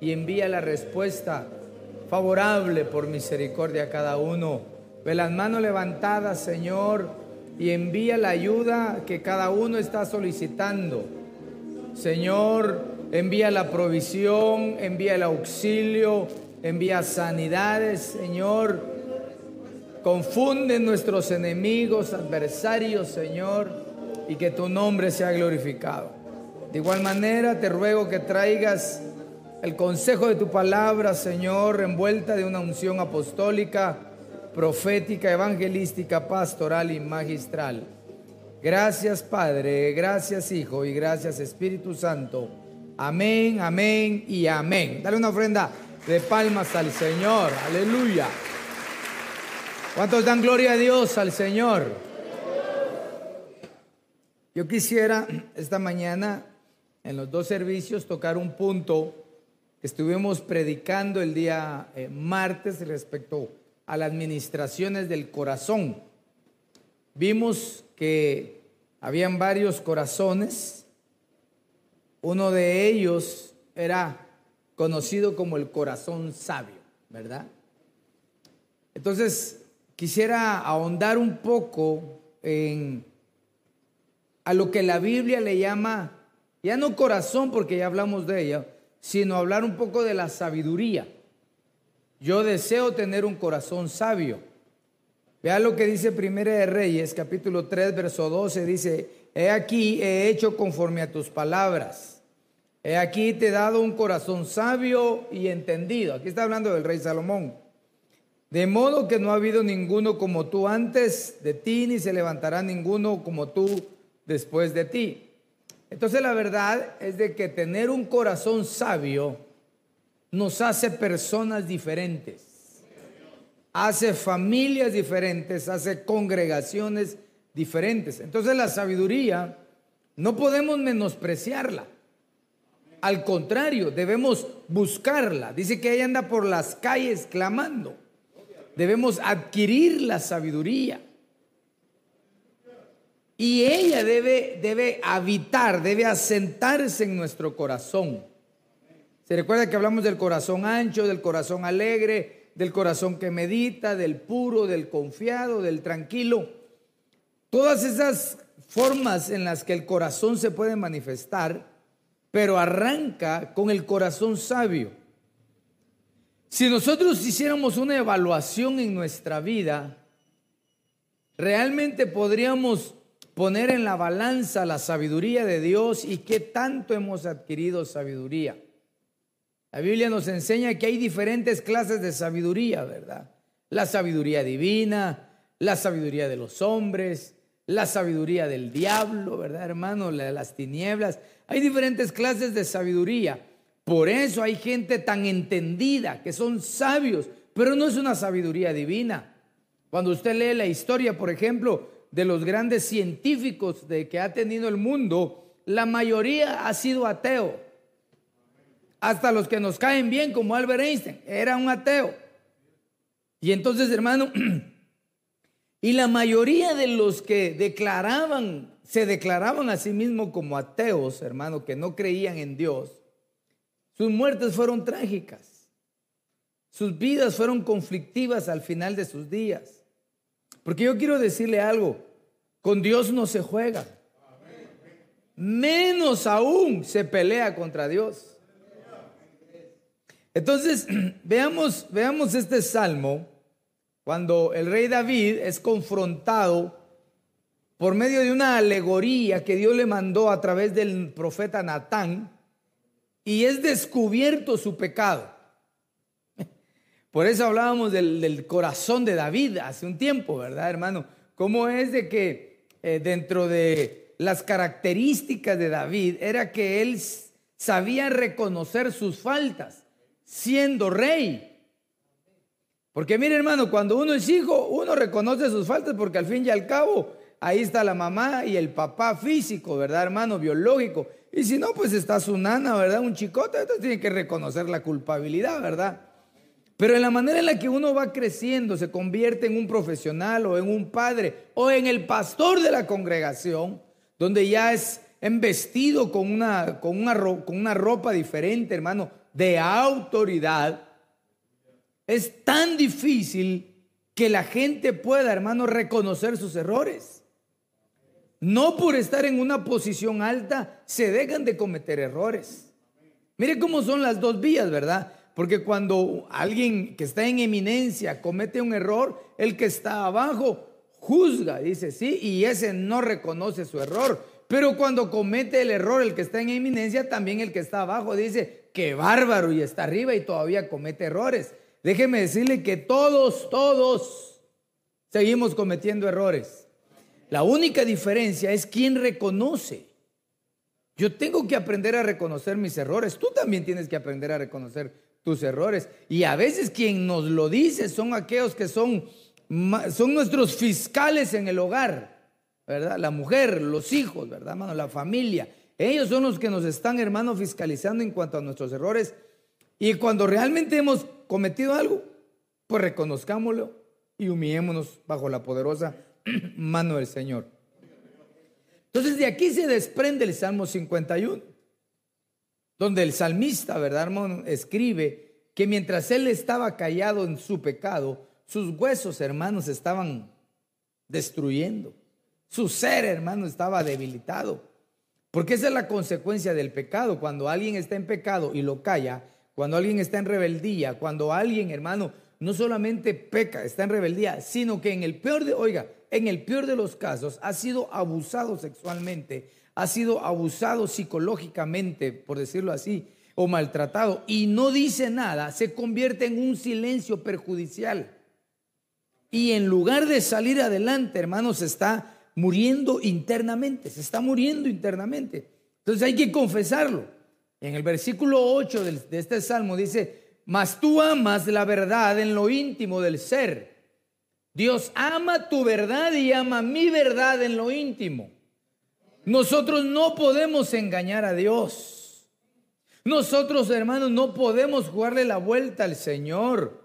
Y envía la respuesta favorable por misericordia a cada uno. Ve las manos levantadas, Señor, y envía la ayuda que cada uno está solicitando. Señor, envía la provisión, envía el auxilio, envía sanidades, Señor. Confunde nuestros enemigos, adversarios, Señor, y que tu nombre sea glorificado. De igual manera, te ruego que traigas el consejo de tu palabra, Señor, envuelta de una unción apostólica, profética, evangelística, pastoral y magistral. Gracias, Padre, gracias, Hijo, y gracias, Espíritu Santo. Amén, amén y amén. Dale una ofrenda de palmas al Señor. Aleluya. ¿Cuántos dan gloria a Dios al Señor? Yo quisiera esta mañana en los dos servicios tocar un punto estuvimos predicando el día eh, martes respecto a las administraciones del corazón. Vimos que habían varios corazones. Uno de ellos era conocido como el corazón sabio, ¿verdad? Entonces, quisiera ahondar un poco en a lo que la Biblia le llama, ya no corazón porque ya hablamos de ella, sino hablar un poco de la sabiduría. Yo deseo tener un corazón sabio. Vea lo que dice Primera de Reyes, capítulo 3, verso 12, dice, he aquí, he hecho conforme a tus palabras. He aquí te he dado un corazón sabio y entendido. Aquí está hablando del rey Salomón. De modo que no ha habido ninguno como tú antes de ti, ni se levantará ninguno como tú después de ti. Entonces la verdad es de que tener un corazón sabio nos hace personas diferentes, hace familias diferentes, hace congregaciones diferentes. Entonces la sabiduría no podemos menospreciarla. Al contrario, debemos buscarla. Dice que ella anda por las calles clamando. Debemos adquirir la sabiduría. Y ella debe, debe habitar, debe asentarse en nuestro corazón. Se recuerda que hablamos del corazón ancho, del corazón alegre, del corazón que medita, del puro, del confiado, del tranquilo. Todas esas formas en las que el corazón se puede manifestar, pero arranca con el corazón sabio. Si nosotros hiciéramos una evaluación en nuestra vida, realmente podríamos poner en la balanza la sabiduría de Dios y qué tanto hemos adquirido sabiduría. La Biblia nos enseña que hay diferentes clases de sabiduría, ¿verdad? La sabiduría divina, la sabiduría de los hombres, la sabiduría del diablo, ¿verdad, hermano? La de las tinieblas. Hay diferentes clases de sabiduría. Por eso hay gente tan entendida, que son sabios, pero no es una sabiduría divina. Cuando usted lee la historia, por ejemplo, de los grandes científicos de que ha tenido el mundo, la mayoría ha sido ateo. Hasta los que nos caen bien, como Albert Einstein, era un ateo. Y entonces, hermano, y la mayoría de los que declaraban, se declaraban a sí mismos como ateos, hermano, que no creían en Dios, sus muertes fueron trágicas. Sus vidas fueron conflictivas al final de sus días. Porque yo quiero decirle algo, con Dios no se juega. Menos aún se pelea contra Dios. Entonces, veamos, veamos este salmo cuando el rey David es confrontado por medio de una alegoría que Dios le mandó a través del profeta Natán y es descubierto su pecado. Por eso hablábamos del, corazón de David hace un tiempo, ¿verdad, hermano? ¿Cómo es de que eh, dentro de las características de David era que él sabía reconocer sus faltas siendo rey? Porque mire hermano, cuando uno es hijo, uno reconoce sus faltas porque al fin y al cabo ahí está la mamá y el papá físico, ¿verdad hermano? Biológico. Y si no, pues está su nana, ¿verdad? Un chicote, entonces tiene que reconocer la culpabilidad, ¿verdad? Pero en la manera en la que uno va creciendo, se convierte en un profesional o en un padre o en el pastor de la congregación, donde ya es embestido con una, con una, con una ropa diferente, hermano, de autoridad, es tan difícil que la gente pueda, hermano, reconocer sus errores. No por estar en una posición alta se dejan de cometer errores. Mire cómo son las dos vías, ¿verdad? Porque cuando alguien que está en eminencia comete un error, el que está abajo juzga, dice, sí, y ese no reconoce su error. Pero cuando comete el error el que está en eminencia, también el que está abajo dice, que bárbaro, y está arriba y todavía comete errores. Déjeme decirle que todos, todos seguimos cometiendo errores. La única diferencia es quién reconoce. Yo tengo que aprender a reconocer mis errores. Tú también tienes que aprender a reconocer tus errores. Y a veces quien nos lo dice son aquellos que son, son nuestros fiscales en el hogar, ¿verdad? La mujer, los hijos, ¿verdad, hermano? La familia. Ellos son los que nos están, hermano, fiscalizando en cuanto a nuestros errores. Y cuando realmente hemos cometido algo, pues reconozcámoslo y humillémonos bajo la poderosa mano del Señor. Entonces de aquí se desprende el Salmo 51, donde el salmista, ¿verdad, hermano? Escribe que mientras él estaba callado en su pecado, sus huesos, hermanos, estaban destruyendo. Su ser, hermano, estaba debilitado. Porque esa es la consecuencia del pecado. Cuando alguien está en pecado y lo calla, cuando alguien está en rebeldía, cuando alguien, hermano, no solamente peca, está en rebeldía, sino que en el peor de, oiga, en el peor de los casos ha sido abusado sexualmente, ha sido abusado psicológicamente, por decirlo así, o maltratado, y no dice nada, se convierte en un silencio perjudicial. Y en lugar de salir adelante, hermanos, está muriendo internamente, se está muriendo internamente. Entonces hay que confesarlo. En el versículo 8 de este salmo dice, mas tú amas la verdad en lo íntimo del ser. Dios ama tu verdad y ama mi verdad en lo íntimo. Nosotros no podemos engañar a Dios. Nosotros, hermanos, no podemos jugarle la vuelta al Señor.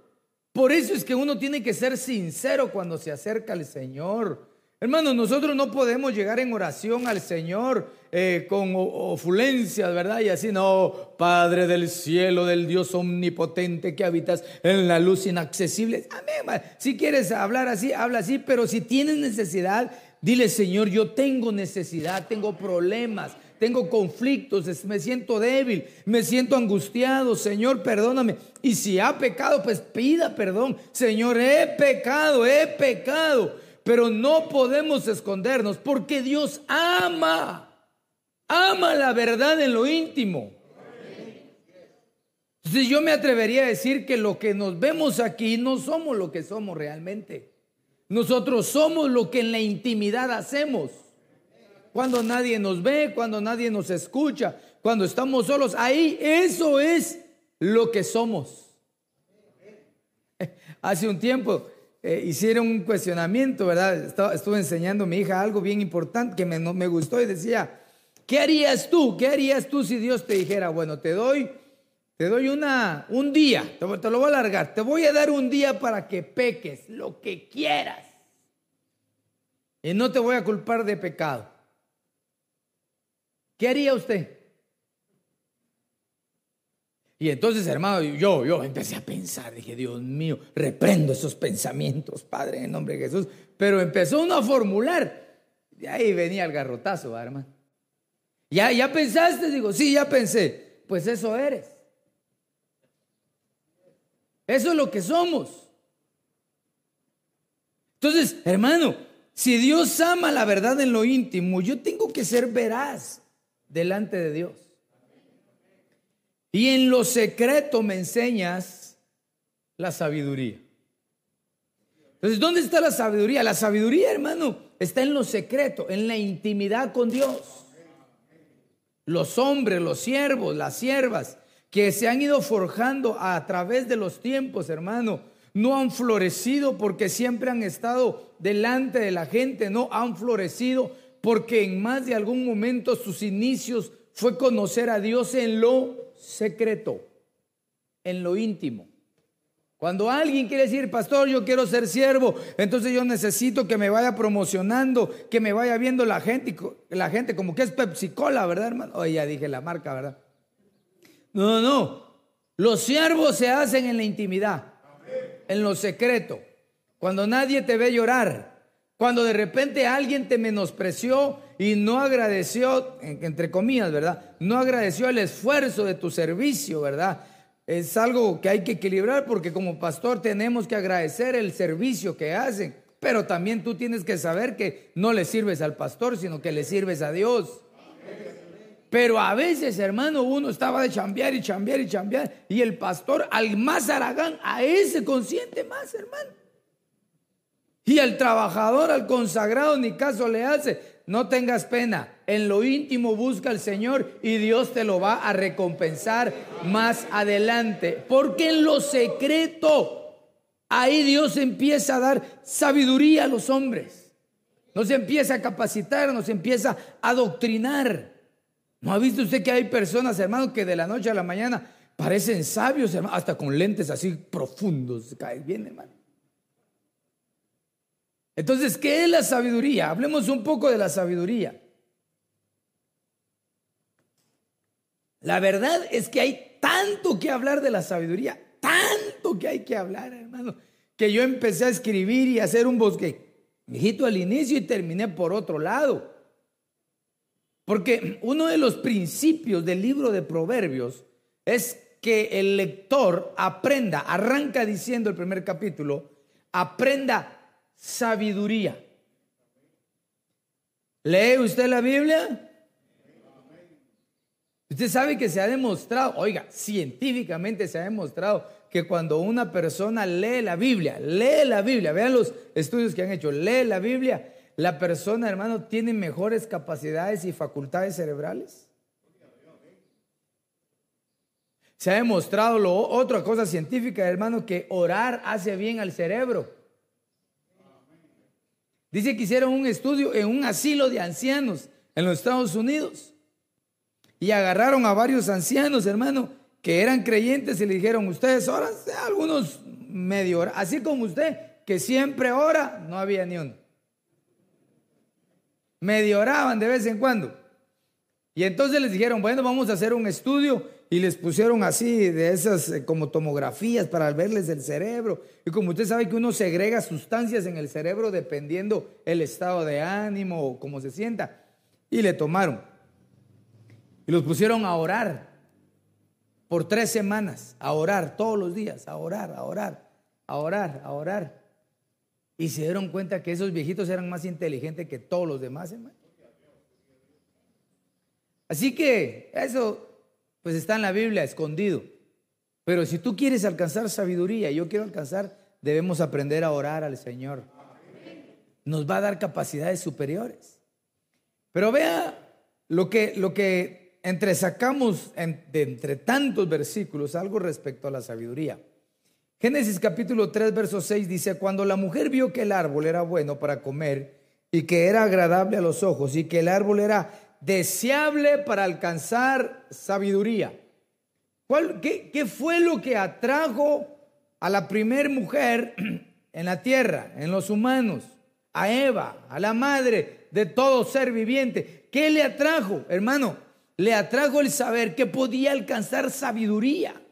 Por eso es que uno tiene que ser sincero cuando se acerca al Señor. Hermanos, nosotros no podemos llegar en oración al Señor eh, con ofulencias, ¿verdad? Y así, no, Padre del cielo, del Dios omnipotente que habitas en la luz inaccesible. Amén. Si quieres hablar así, habla así, pero si tienes necesidad, dile, Señor, yo tengo necesidad, tengo problemas, tengo conflictos, me siento débil, me siento angustiado, Señor, perdóname. Y si ha pecado, pues pida perdón. Señor, he pecado, he pecado pero no podemos escondernos porque Dios ama, ama la verdad en lo íntimo. Entonces yo me atrevería a decir que lo que nos vemos aquí no somos lo que somos realmente. Nosotros somos lo que en la intimidad hacemos. Cuando nadie nos ve, cuando nadie nos escucha, cuando estamos solos, ahí eso es lo que somos. Hace un tiempo eh, hicieron un cuestionamiento, ¿verdad? estuve enseñando a mi hija algo bien importante que me, me gustó y decía, ¿qué harías tú? ¿Qué harías tú si Dios te dijera, bueno, te doy, te doy una, un día, te, lo voy a alargar, te voy a dar un día para que peques lo que quieras y no te voy a culpar de pecado? ¿Qué haría usted? Y entonces, hermano, yo, yo empecé a pensar, dije, Dios mío, reprendo esos pensamientos, Padre, en el nombre de Jesús. Pero empezó uno a formular. De ahí venía el garrotazo, hermano. ¿Ya, ¿Ya pensaste? Digo, sí, ya pensé. Pues eso eres. Eso es lo que somos. Entonces, hermano, si Dios ama la verdad en lo íntimo, yo tengo que ser veraz delante de Dios. Y en lo secreto me enseñas La sabiduría. Entonces, ¿dónde está la sabiduría? La sabiduría, hermano, está en lo secreto, en la intimidad con Dios. Los hombres, los siervos, las siervas que se han ido forjando a través de los tiempos, hermano, no han florecido porque siempre han estado delante de la gente, no han florecido porque en más de algún momento sus inicios fue conocer a Dios en lo secreto, en lo íntimo. Cuando alguien quiere decir, pastor, yo quiero ser siervo, entonces yo necesito que me vaya promocionando, que me vaya viendo la gente, la gente como que es Pepsi Cola, ¿verdad, hermano? Oye, ya dije la marca, ¿verdad? No, no, no. Los siervos se hacen en la intimidad, en lo secreto, cuando nadie te ve llorar, cuando de repente alguien te menospreció y no agradeció, entre comillas, ¿verdad? No agradeció el esfuerzo de tu servicio, ¿verdad? es algo que hay que equilibrar porque como pastor tenemos que agradecer el servicio que hacen, pero también tú tienes que saber que no le sirves al pastor, sino que le sirves a Dios. Pero a veces, hermano, uno estaba de chambear y chambear y chambear, y el pastor al más aragán, a ese consiente más, hermano. Y al trabajador, al consagrado, ni caso le hace. No tengas pena. En lo íntimo busca al Señor y Dios te lo va a recompensar más adelante. Porque en lo secreto, ahí Dios empieza a dar sabiduría a los hombres. Nos empieza a capacitar, nos empieza a doctrinar. ¿No ha visto usted que hay personas, hermano, que de la noche a la mañana parecen sabios, hermano, hasta con lentes así profundos? Cae bien, hermano. Entonces, ¿qué es la sabiduría? Hablemos un poco de la sabiduría. La verdad es que hay tanto que hablar de la sabiduría, tanto que hay que hablar, hermano, que yo empecé a escribir y a hacer un bosque, hijito al inicio y terminé por otro lado. Porque uno de los principios del libro de Proverbios es que el lector aprenda, arranca diciendo el primer capítulo, aprenda sabiduría. ¿Lee usted la Biblia? Usted sabe que se ha demostrado, oiga, científicamente se ha demostrado que cuando una persona lee la Biblia, lee la Biblia, vean los estudios que han hecho, lee la Biblia, la persona, hermano, tiene mejores capacidades y facultades cerebrales. Se ha demostrado lo, otra cosa científica, hermano, que orar hace bien al cerebro. Dice que hicieron un estudio en un asilo de ancianos en los Estados Unidos. Y agarraron a varios ancianos, hermano, que eran creyentes y le dijeron, ustedes oran, algunos medio así como usted, que siempre ora, no había ni uno. Medio oraban de vez en cuando. Y entonces les dijeron, bueno, vamos a hacer un estudio y les pusieron así de esas eh, como tomografías para verles el cerebro. Y como usted sabe que uno segrega sustancias en el cerebro dependiendo el estado de ánimo o cómo se sienta. Y le tomaron. Y los pusieron a orar por tres semanas, a orar todos los días, a orar, a orar, a orar, a orar. Y se dieron cuenta que esos viejitos eran más inteligentes que todos los demás, hermano. Así que eso pues está en la Biblia escondido. Pero si tú quieres alcanzar sabiduría, yo quiero alcanzar, debemos aprender a orar al Señor. Nos va a dar capacidades superiores. Pero vea lo que, lo que entresacamos de entre tantos versículos, algo respecto a la sabiduría. Génesis capítulo 3, verso 6 dice, cuando la mujer vio que el árbol era bueno para comer y que era agradable a los ojos y que el árbol era deseable para alcanzar sabiduría. qué, fue lo que atrajo a la primer mujer en la tierra, en los humanos? A Eva, a la madre de todo ser viviente. ¿Qué le atrajo, hermano? Le atrajo el saber que podía alcanzar sabiduría.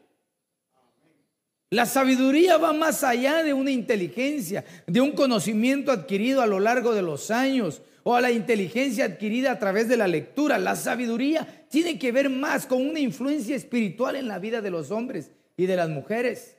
La sabiduría va más allá de una inteligencia, de un conocimiento adquirido a lo largo de los años, o a la inteligencia adquirida a través de la lectura. La sabiduría tiene que ver más con una influencia espiritual en la vida de los hombres y de las mujeres.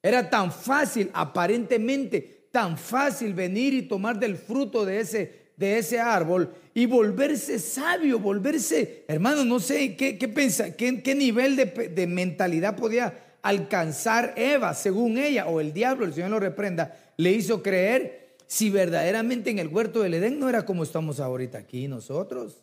Era tan fácil, aparentemente, tan fácil venir y tomar del fruto de ese, de ese árbol y volverse sabio, volverse, hermano, no sé qué, qué, qué, qué nivel de, de mentalidad podía alcanzar Eva, según ella, o el diablo, el Señor lo reprenda, le hizo creer si verdaderamente en el huerto del Edén no era como estamos ahorita aquí nosotros.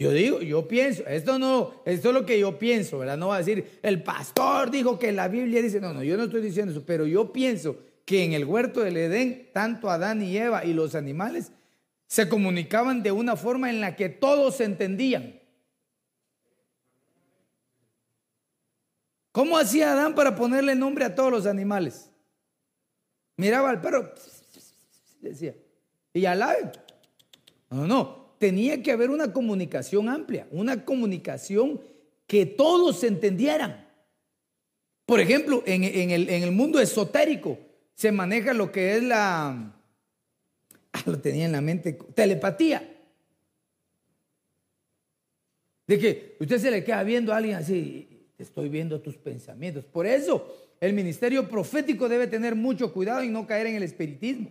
Yo digo, yo pienso, esto no, esto es lo que yo pienso, ¿verdad? No va a decir, el pastor dijo que la Biblia dice, no, no, yo no estoy diciendo eso, pero yo pienso que en el huerto del Edén, tanto Adán y Eva y los animales se comunicaban de una forma en la que todos entendían. ¿Cómo hacía Adán para ponerle nombre a todos los animales? Miraba al perro, decía, y al ave. No, no, tenía que haber una comunicación amplia, una comunicación que todos entendieran. Por ejemplo, en, el, mundo esotérico se maneja lo que es la, ah, lo tenía en la mente, telepatía. De que usted se le queda viendo a alguien así, estoy viendo tus pensamientos. Por eso el ministerio profético debe tener mucho cuidado y no caer en el espiritismo.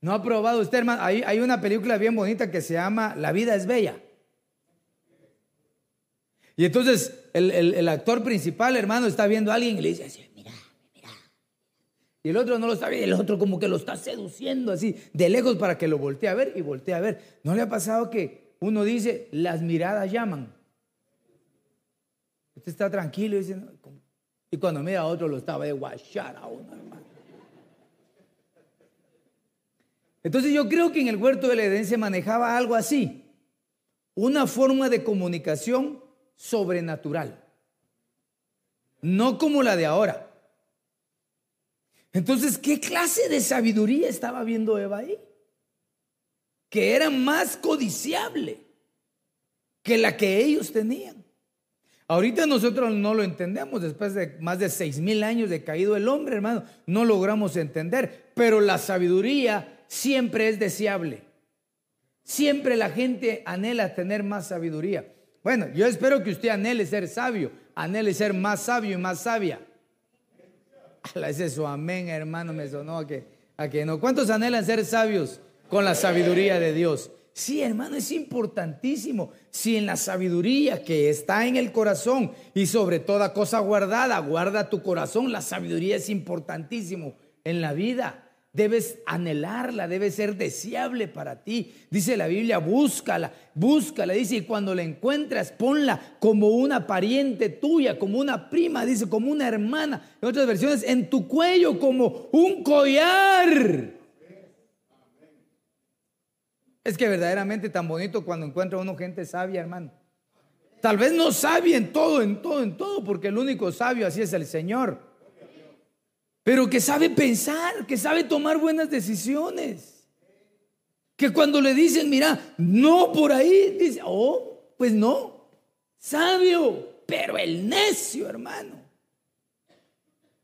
¿No ha probado usted, hermano? Hay, una película bien bonita que se llama La vida es bella. Y entonces el, actor principal, hermano, está viendo a alguien y le dice así, mira, mira. Y el otro no lo está viendo, el otro como que lo está seduciendo así, de lejos para que lo voltee a ver y voltee a ver. ¿No le ha pasado que uno dice, las miradas llaman? Usted está tranquilo y dice, y cuando mira a otro lo estaba de guachar a uno, hermano. Entonces yo creo que en el huerto del Edén se manejaba algo así, una forma de comunicación sobrenatural, no como la de ahora. Entonces, ¿qué clase de sabiduría estaba viendo Eva ahí? Que era más codiciable que la que ellos tenían. Ahorita nosotros no lo entendemos, después de más de seis mil años de caído el hombre, hermano, no logramos entender, pero la sabiduría siempre es deseable. Siempre la gente anhela tener más sabiduría. Bueno, yo espero que usted anhele ser sabio, anhele ser más sabio y más sabia. Ese su amén, hermano, me sonó a que, a que no. ¿Cuántos anhelan ser sabios con la sabiduría de Dios? Sí, hermano, es importantísimo. Si en la sabiduría que está en el corazón y sobre toda cosa guardada, guarda tu corazón, la sabiduría es importantísimo en la vida. Debes anhelarla, debe ser deseable para ti. Dice la Biblia, búscala, búscala. Dice, y cuando la encuentras, ponla como una pariente tuya, como una prima, dice, como una hermana. En otras versiones, en tu cuello, como un collar. Es que verdaderamente tan bonito cuando encuentra uno gente sabia, hermano. Tal vez no sabia en todo, en todo, en todo, porque el único sabio así es el Señor pero que sabe pensar, que sabe tomar buenas decisiones. Que cuando le dicen, mira, no por ahí, dice, oh, pues no, sabio, pero el necio, hermano.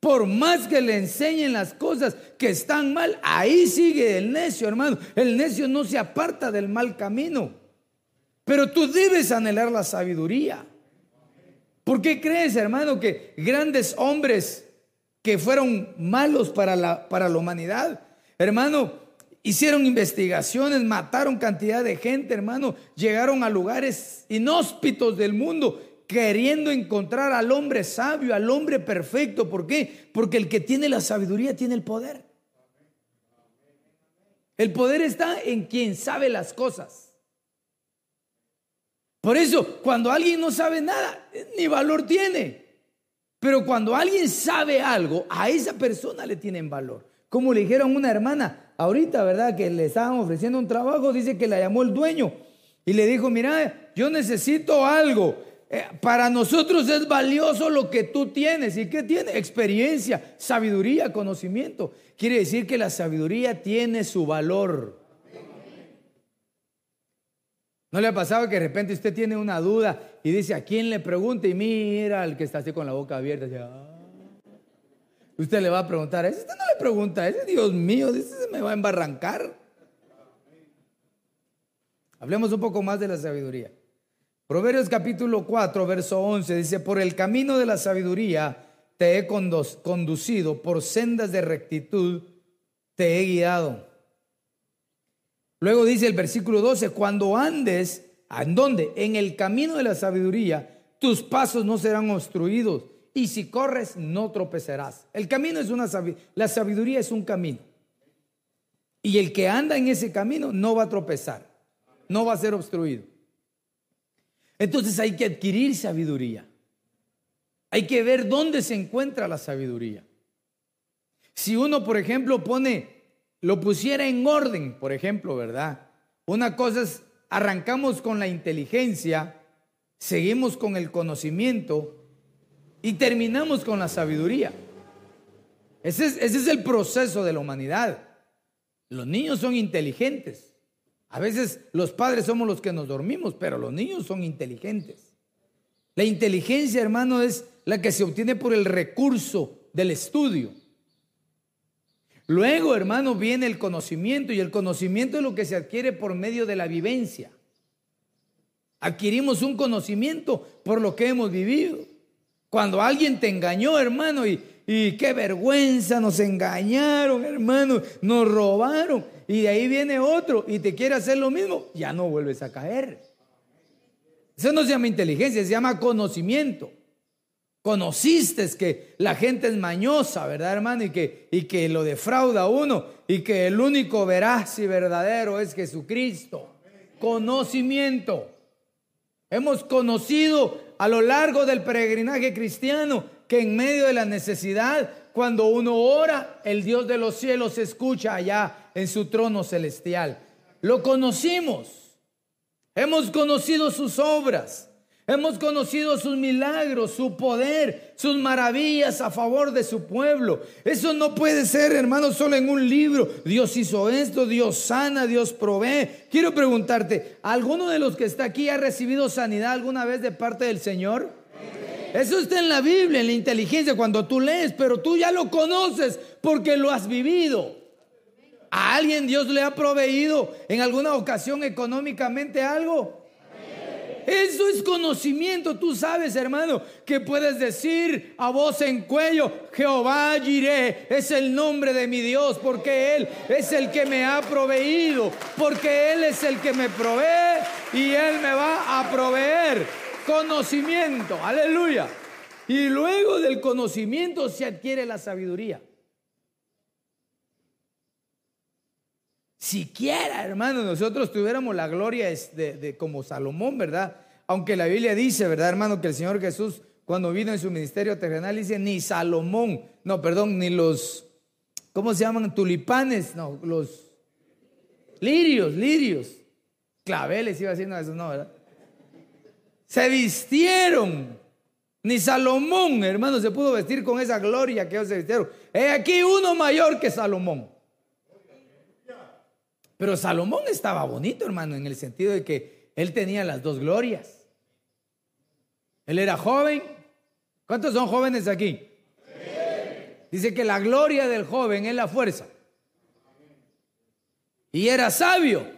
Por más que le enseñen las cosas que están mal, ahí sigue el necio, hermano. El necio no se aparta del mal camino. Pero tú debes anhelar la sabiduría. ¿Por qué crees, hermano, que grandes hombres que fueron malos para la, para la humanidad. Hermano, hicieron investigaciones, mataron cantidad de gente, hermano, llegaron a lugares inhóspitos del mundo queriendo encontrar al hombre sabio, al hombre perfecto. ¿Por qué? Porque el que tiene la sabiduría tiene el poder. El poder está en quien sabe las cosas. Por eso, cuando alguien no sabe nada, ni valor tiene. Pero cuando alguien sabe algo, a esa persona le tienen valor. Como le dijeron una hermana, ahorita, ¿verdad? Que le estaban ofreciendo un trabajo, dice que la llamó el dueño y le dijo, mira, yo necesito algo. Eh, para nosotros es valioso lo que tú tienes. ¿Y qué tiene? Experiencia, sabiduría, conocimiento. Quiere decir que la sabiduría tiene su valor. ¿No le ha pasado que de repente usted tiene una duda y dice a quién le pregunte y mira al que está así con la boca abierta? Ah"? Usted le va a preguntar, ese usted no le pregunta, ese Dios mío, ese se me va a embarrancar. Hablemos un poco más de la sabiduría. Proverbios capítulo 4, verso 11 dice, por el camino de la sabiduría te he conducido, por sendas de rectitud te he guiado. Luego dice el versículo 12, cuando andes ¿En dónde? En el camino de la sabiduría, tus pasos no serán obstruidos y si corres no tropezarás. El camino es una la sabiduría es un camino. Y el que anda en ese camino no va a tropezar, no va a ser obstruido. Entonces hay que adquirir sabiduría. Hay que ver dónde se encuentra la sabiduría. Si uno, por ejemplo, pone, lo pusiera en orden, por ejemplo, ¿verdad? Una cosa es, arrancamos con la inteligencia, seguimos con el conocimiento y terminamos con la sabiduría. Ese es, ese es el proceso de la humanidad. Los niños son inteligentes. A veces los padres somos los que nos dormimos, pero los niños son inteligentes. La inteligencia, hermano, es la que se obtiene por el recurso del estudio. Luego, hermano, viene el conocimiento y el conocimiento es lo que se adquiere por medio de la vivencia. Adquirimos un conocimiento por lo que hemos vivido. Cuando alguien te engañó, hermano, y, qué vergüenza, nos engañaron, hermano, nos robaron, y de ahí viene otro y te quiere hacer lo mismo, ya no vuelves a caer. Eso no se llama inteligencia, se llama conocimiento. Conociste que la gente es mañosa, ¿verdad, hermano? Y que, y que lo defrauda uno y que el único veraz y verdadero es Jesucristo. Conocimiento. Hemos conocido a lo largo del peregrinaje cristiano que en medio de la necesidad, cuando uno ora, el Dios de los cielos escucha allá en su trono celestial. Lo conocimos. Hemos conocido sus obras. Hemos conocido sus milagros, su poder, sus maravillas a favor de su pueblo. Eso no puede ser, hermano, solo en un libro. Dios hizo esto, Dios sana, Dios provee. Quiero preguntarte, ¿alguno de los que está aquí ha recibido sanidad alguna vez de parte del Señor? Eso está en la Biblia, en la inteligencia, cuando tú lees, pero tú ya lo conoces porque lo has vivido. ¿A alguien Dios le ha proveído en alguna ocasión económicamente algo? Eso es conocimiento. Tú sabes, hermano, que puedes decir a voz en cuello, Jehová Jireh es el nombre de mi Dios, porque Él es el que me ha proveído, porque Él es el que me provee y Él me va a proveer conocimiento. Aleluya. Y luego del conocimiento se adquiere la sabiduría. Siquiera, hermano, nosotros tuviéramos la gloria de, como Salomón, ¿verdad? Aunque la Biblia dice, ¿verdad, hermano? Que el Señor Jesús, cuando vino en su ministerio terrenal, dice, ni Salomón, no, perdón, ni los, ¿cómo se llaman? Tulipanes, no, los lirios, lirios, claveles, iba haciendo eso, no, ¿verdad? Se vistieron. Ni Salomón, hermano, se pudo vestir con esa gloria que ellos se vistieron. He aquí uno mayor que Salomón. Pero Salomón estaba bonito, hermano, en el sentido de que él tenía las dos glorias. Él era joven. ¿Cuántos son jóvenes aquí? Dice que la gloria del joven es la fuerza. Y era sabio.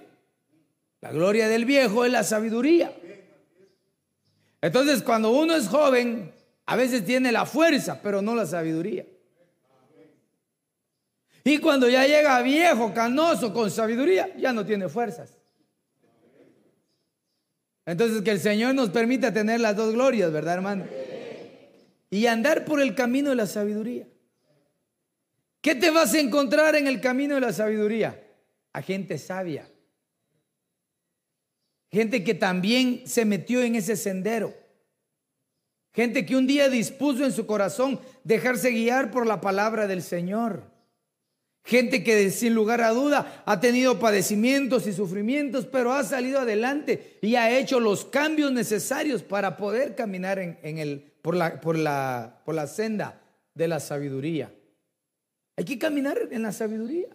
La gloria del viejo es la sabiduría. Entonces, cuando uno es joven, a veces tiene la fuerza, pero no la sabiduría. Y cuando ya llega viejo, canoso, con sabiduría, ya no tiene fuerzas. Entonces que el Señor nos permita tener las dos glorias, ¿verdad, hermano? Y andar por el camino de la sabiduría. ¿Qué te vas a encontrar en el camino de la sabiduría? A gente sabia. Gente que también se metió en ese sendero. Gente que un día dispuso en su corazón dejarse guiar por la palabra del Señor. Gente que sin lugar a duda ha tenido padecimientos y sufrimientos, pero ha salido adelante y ha hecho los cambios necesarios para poder caminar en, el, por, la, por, la, por la senda de la sabiduría. Hay que caminar en la sabiduría.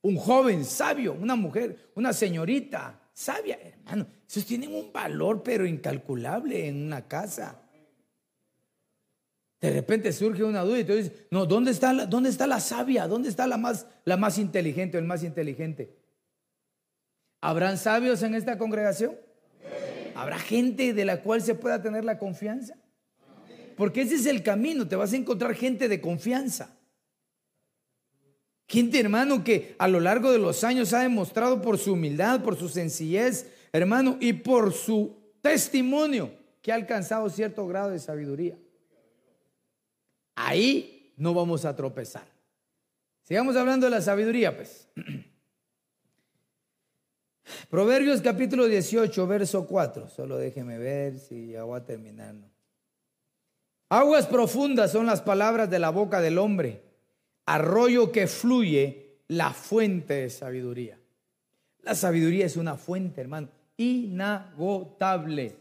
Un joven sabio, una mujer, una señorita sabia, hermano, esos tienen un valor pero incalculable en una casa. De repente surge una duda y tú dices, no, ¿dónde está la, dónde está la sabia? ¿Dónde está la más, la más inteligente o el más inteligente? ¿Habrán sabios en esta congregación? ¿Habrá gente de la cual se pueda tener la confianza? Porque ese es el camino, te vas a encontrar gente de confianza. Gente, hermano, que a lo largo de los años ha demostrado por su humildad, por su sencillez, hermano, y por su testimonio que ha alcanzado cierto grado de sabiduría. Ahí no vamos a tropezar. Sigamos hablando de la sabiduría, pues. Proverbios capítulo 18, verso 4. Solo déjeme ver si ya voy a terminar. Aguas profundas son las palabras de la boca del hombre, arroyo que fluye, la fuente de sabiduría. La sabiduría es una fuente, hermano, inagotable.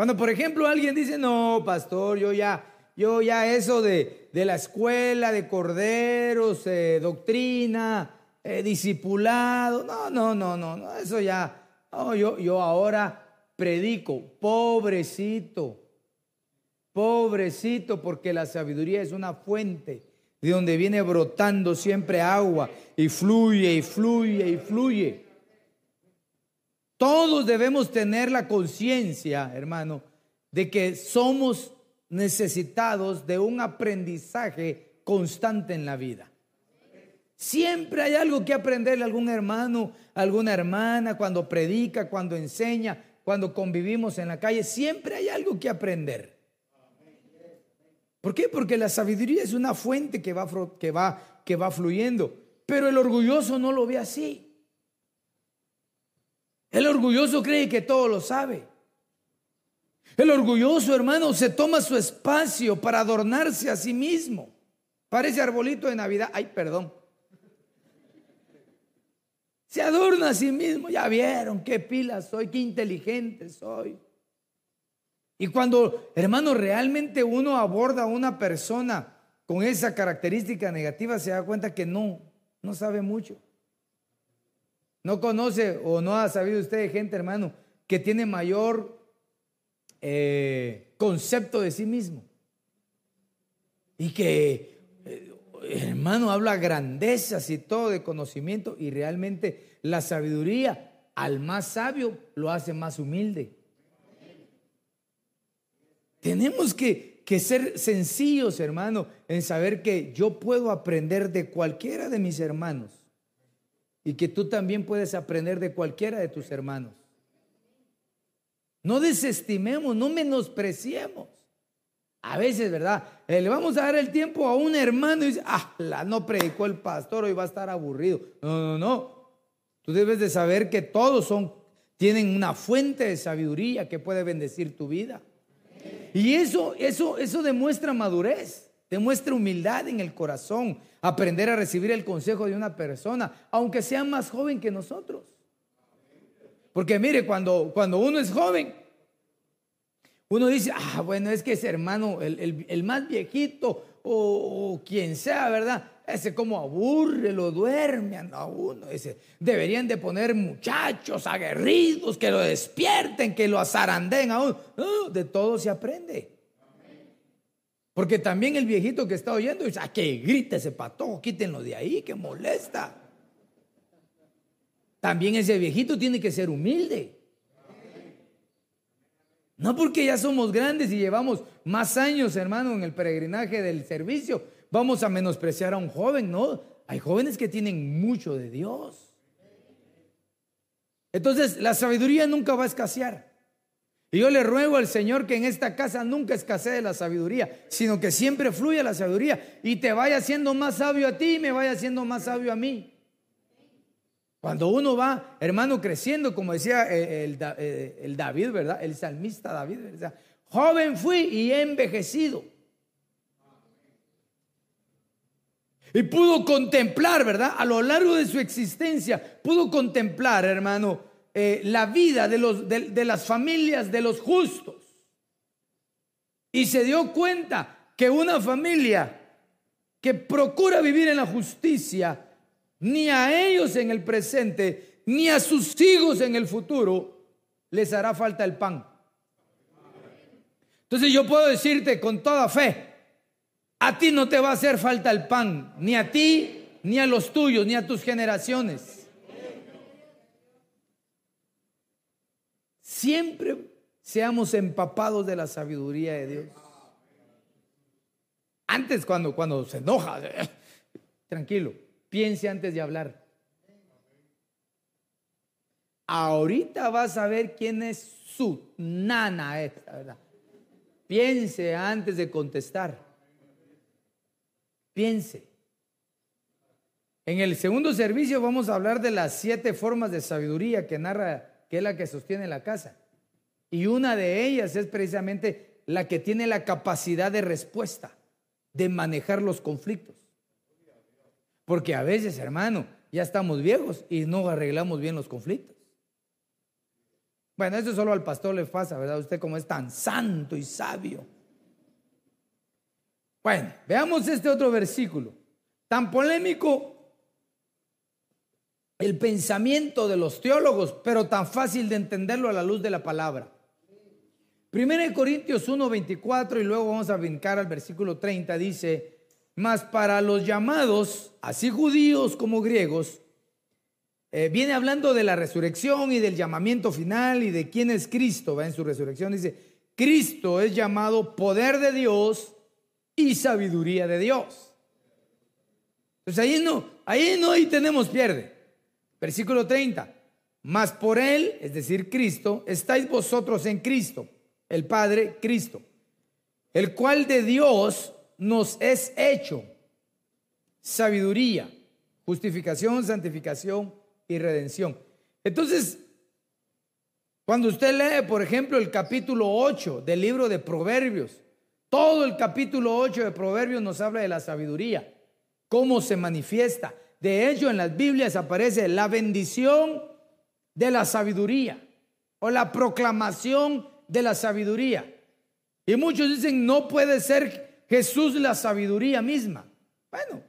Cuando, por ejemplo, alguien dice, no, pastor, yo ya, yo ya eso de, de la escuela, de corderos, eh, doctrina, eh, discipulado, no, no, no, no, no, eso ya, yo, yo ahora predico, pobrecito, pobrecito, porque la sabiduría es una fuente de donde viene brotando siempre agua y fluye y fluye y fluye. Todos debemos tener la conciencia, hermano, de que somos necesitados de un aprendizaje constante en la vida. Siempre hay algo que aprenderle a algún hermano, alguna hermana, cuando predica, cuando enseña, cuando convivimos en la calle, siempre hay algo que aprender. ¿Por qué? Porque la sabiduría es una fuente que va, que va, que va fluyendo, pero el orgulloso no lo ve así. El orgulloso cree que todo lo sabe. El orgulloso, hermano, se toma su espacio para adornarse a sí mismo. Parece arbolito de Navidad. Ay, perdón. Se adorna a sí mismo. Ya vieron qué pila soy, qué inteligente soy. Y cuando, hermano, realmente uno aborda a una persona con esa característica negativa, se da cuenta que no, no sabe mucho. No conoce o no ha sabido usted de gente, hermano, que tiene mayor eh, concepto de sí mismo. Y que hermano, habla grandezas y todo de conocimiento y realmente la sabiduría al más sabio lo hace más humilde. Tenemos que, que ser sencillos, hermano, en saber que yo puedo aprender de cualquiera de mis hermanos y que tú también puedes aprender de cualquiera de tus hermanos. No desestimemos, no menospreciemos. A veces, ¿verdad? Eh, le vamos a dar el tiempo a un hermano y dice, ah, la, no predicó el pastor, hoy va a estar aburrido. No, no, no. Tú debes de saber que todos son, tienen una fuente de sabiduría que puede bendecir tu vida. Y eso, eso, eso demuestra madurez, demuestra humildad en el corazón, aprender a recibir el consejo de una persona, aunque sea más joven que nosotros. Porque mire, cuando, cuando uno es joven, uno dice, ah, bueno, es que ese hermano, el, más viejito o, quien sea, ¿verdad? Ese como aburre, lo duerme a uno. Deberían de poner muchachos aguerridos que lo despierten, que lo azaranden a uno. de todo se aprende. Porque también el viejito que está oyendo dice, ah, que grita ese patojo, quítenlo de ahí, que molesta. También ese viejito tiene que ser humilde. No porque ya somos grandes y llevamos más años, hermano, en el peregrinaje del servicio, vamos a menospreciar a un joven, no. Hay jóvenes que tienen mucho de Dios. Entonces, la sabiduría nunca va a escasear. Y yo le ruego al Señor que en esta casa nunca escasee la sabiduría, sino que siempre fluya la sabiduría y te vaya haciendo más sabio a ti y me vaya haciendo más sabio a mí. Cuando uno va, hermano, creciendo, como decía eh, eh, el, David, ¿verdad? El salmista David, ¿verdad? Joven fui y he envejecido. Y pudo contemplar, ¿verdad? A lo largo de su existencia, pudo contemplar, hermano, eh, la vida de, los, de las familias de los justos. Y se dio cuenta que una familia que procura vivir en la justicia, ni a ellos en el presente, ni a sus hijos en el futuro, les hará falta el pan. Entonces yo puedo decirte con toda fe, a ti no te va a hacer falta el pan, ni a ti, ni a los tuyos, ni a tus generaciones. Siempre seamos empapados de la sabiduría de Dios. Antes cuando, cuando se enoja, tranquilo, Piense antes de hablar. ahorita vas a ver quién es su nana esta, ¿verdad? Piense antes de contestar. Piense. En el segundo servicio vamos a hablar de las siete formas de sabiduría que narra, que es la que sostiene la casa. Y una de ellas es precisamente la que tiene la capacidad de respuesta, de manejar los conflictos. Porque a veces, hermano, ya estamos viejos y no arreglamos bien los conflictos. Bueno, eso solo al pastor le pasa, ¿verdad? Usted como es tan santo y sabio. Bueno, veamos este otro versículo. Tan polémico el pensamiento de los teólogos, pero tan fácil de entenderlo a la luz de la palabra. Primero en Corintios 1, 24 y luego vamos a brincar al versículo 30, dice, mas para los llamados, así judíos como griegos, eh, viene hablando de la resurrección y del llamamiento final y de quién es Cristo, va en su resurrección, dice, Cristo es llamado poder de Dios y sabiduría de Dios. Entonces ahí no, ahí no, ahí tenemos pierde. Versículo 30, mas por él, es decir, Cristo, estáis vosotros en Cristo el Padre Cristo, el cual de Dios nos es hecho sabiduría, justificación, santificación y redención. Entonces, cuando usted lee, por ejemplo, el capítulo 8 del libro de Proverbios, todo el capítulo 8 de Proverbios nos habla de la sabiduría, cómo se manifiesta. De hecho, en las Biblias aparece la bendición de la sabiduría o la proclamación de la sabiduría. Y muchos dicen, no puede ser Jesús la sabiduría misma. Bueno,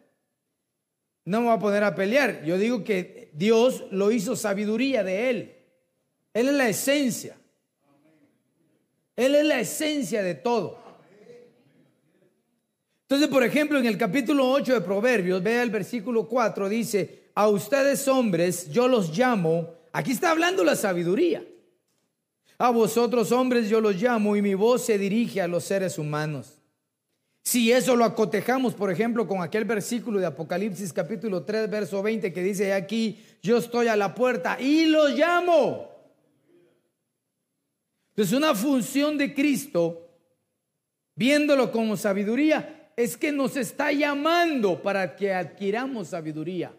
no me voy a poner a pelear. Yo digo que Dios lo hizo sabiduría de Él. Él es la esencia. Él es la esencia de todo. Entonces, por ejemplo, en el capítulo 8 de Proverbios, vea el versículo 4, dice, a ustedes hombres yo los llamo, aquí está hablando la sabiduría. A vosotros hombres yo los llamo y mi voz se dirige a los seres humanos. Si eso lo acotejamos, por ejemplo, con aquel versículo de Apocalipsis capítulo 3, verso 20 que dice aquí, yo estoy a la puerta y los llamo. Entonces una función de Cristo, viéndolo como sabiduría, es que nos está llamando para que adquiramos sabiduría.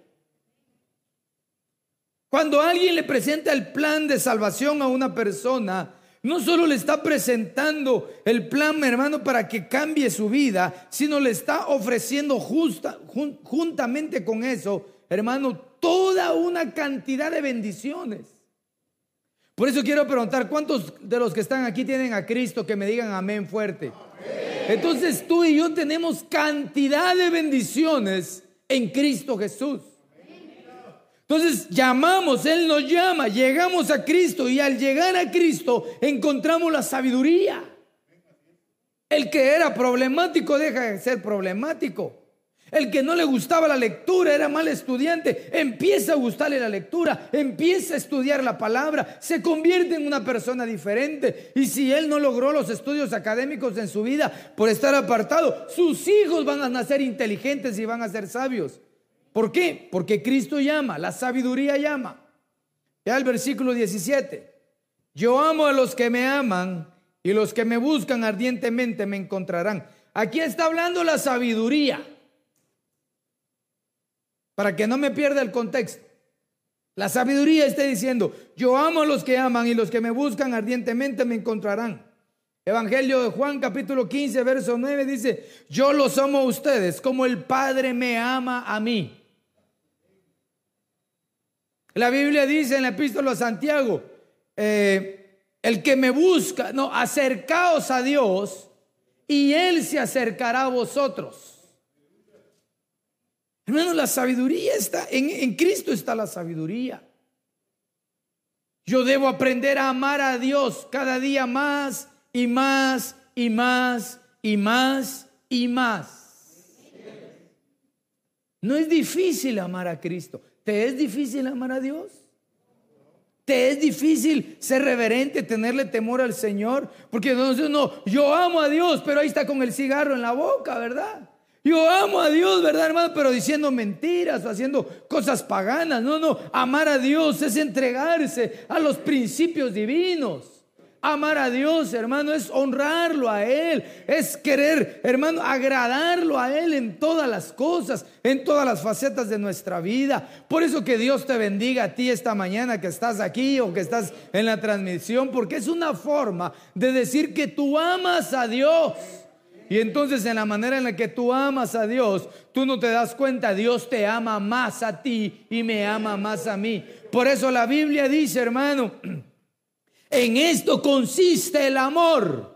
Cuando alguien le presenta el plan de salvación a una persona, no solo le está presentando el plan, hermano, para que cambie su vida, sino le está ofreciendo justa, juntamente con eso, hermano, toda una cantidad de bendiciones. Por eso quiero preguntar, ¿cuántos de los que están aquí tienen a Cristo que me digan amén fuerte? Entonces tú y yo tenemos cantidad de bendiciones en Cristo Jesús. Entonces llamamos, Él nos llama, llegamos a Cristo y al llegar a Cristo encontramos la sabiduría. El que era problemático deja de ser problemático. El que no le gustaba la lectura, era mal estudiante, empieza a gustarle la lectura, empieza a estudiar la palabra, se convierte en una persona diferente. Y si él no logró los estudios académicos en su vida por estar apartado, sus hijos van a nacer inteligentes y van a ser sabios. ¿Por qué? Porque Cristo llama, la sabiduría llama. Ya el versículo 17. Yo amo a los que me aman y los que me buscan ardientemente me encontrarán. Aquí está hablando la sabiduría. Para que no me pierda el contexto. La sabiduría está diciendo, yo amo a los que aman y los que me buscan ardientemente me encontrarán. Evangelio de Juan capítulo 15, verso 9 dice, yo los amo a ustedes como el Padre me ama a mí. La Biblia dice en la epístola a Santiago, eh, el que me busca, no, acercaos a Dios y Él se acercará a vosotros. Hermano, la sabiduría está, en, en Cristo está la sabiduría. Yo debo aprender a amar a Dios cada día más y más y más y más y más. No es difícil amar a Cristo. ¿Te es difícil amar a Dios? ¿Te es difícil ser reverente, tenerle temor al Señor? Porque entonces no, yo amo a Dios, pero ahí está con el cigarro en la boca, ¿verdad? Yo amo a Dios, ¿verdad, hermano? Pero diciendo mentiras o haciendo cosas paganas. No, no. Amar a Dios es entregarse a los principios divinos. Amar a Dios, hermano, es honrarlo a Él, es querer, hermano, agradarlo a Él en todas las cosas, en todas las facetas de nuestra vida. Por eso que Dios te bendiga a ti esta mañana que estás aquí o que estás en la transmisión, porque es una forma de decir que tú amas a Dios. Y entonces en la manera en la que tú amas a Dios, tú no te das cuenta, Dios te ama más a ti y me ama más a mí. Por eso la Biblia dice, hermano, en esto consiste el amor.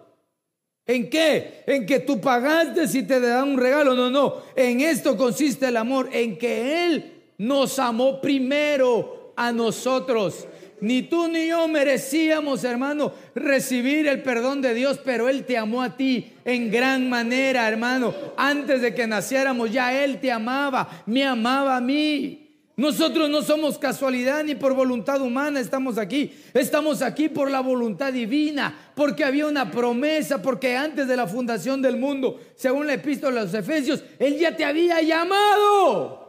¿En qué? En que tú pagaste si te dan un regalo. No, no. En esto consiste el amor. En que Él nos amó primero a nosotros. Ni tú ni yo merecíamos, hermano, recibir el perdón de Dios, pero Él te amó a ti en gran manera, hermano. Antes de que naciéramos, ya Él te amaba, me amaba a mí. Nosotros no somos casualidad ni por voluntad humana estamos aquí. Estamos aquí por la voluntad divina, porque había una promesa, porque antes de la fundación del mundo, según la epístola de los Efesios, Él ya te había llamado.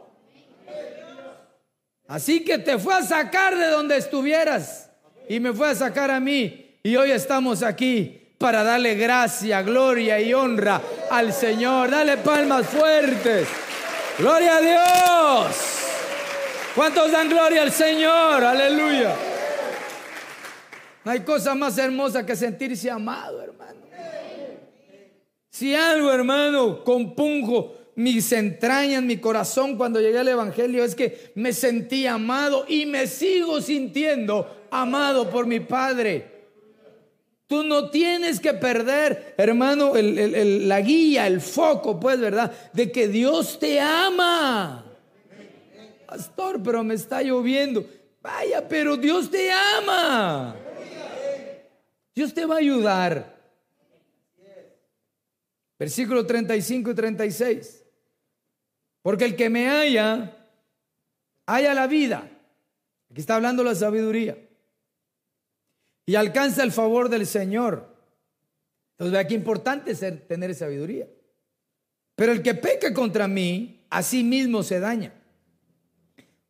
Así que te fue a sacar de donde estuvieras y me fue a sacar a mí. Y hoy estamos aquí para darle gracia, gloria y honra al Señor. Dale palmas fuertes. Gloria a Dios. ¿Cuántos dan gloria al Señor? Aleluya. No hay cosa más hermosa que sentirse amado, hermano. Si algo, hermano, compunjo mis entrañas, mi corazón cuando llegué al Evangelio es que me sentí amado y me sigo sintiendo amado por mi Padre. Tú no tienes que perder, hermano, la guía, el foco, pues, ¿verdad? De que Dios te ama. Pastor, pero me está lloviendo. Vaya, pero Dios te ama. Dios te va a ayudar. Versículo 35 y 36. Porque el que me haya, haya la vida. Aquí está hablando la sabiduría. Y alcanza el favor del Señor. Entonces vea qué importante es tener sabiduría. Pero el que peca contra mí, a sí mismo se daña.